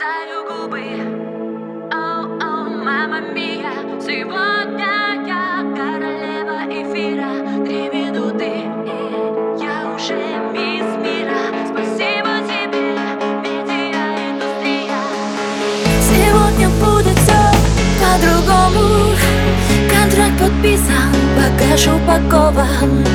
кусаю губы О, о, мама мия Сегодня я королева эфира Три минуты и я уже мисс мира Спасибо тебе, медиа-индустрия Сегодня будет все по-другому Контракт подписан, багаж упакован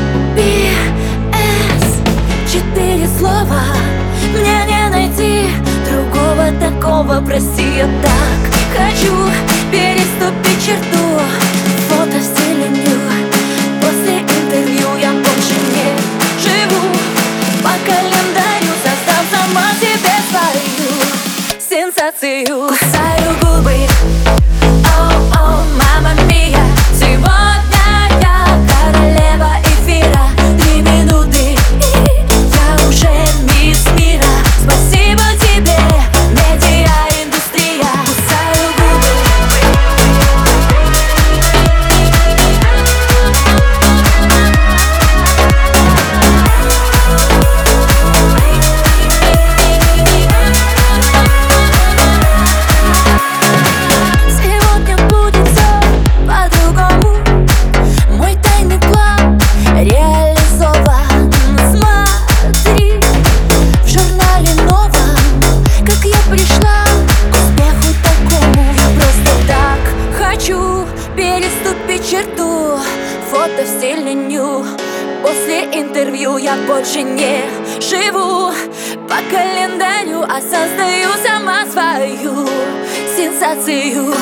такого Прости, я так. Хочу переступить черту Фото в стиле ню После интервью я больше не живу. По календарю создав сама себе свою сенсацию. Кусаю Фото в стиле ню После интервью я больше не живу. По календарю, а создаю сама свою сенсацию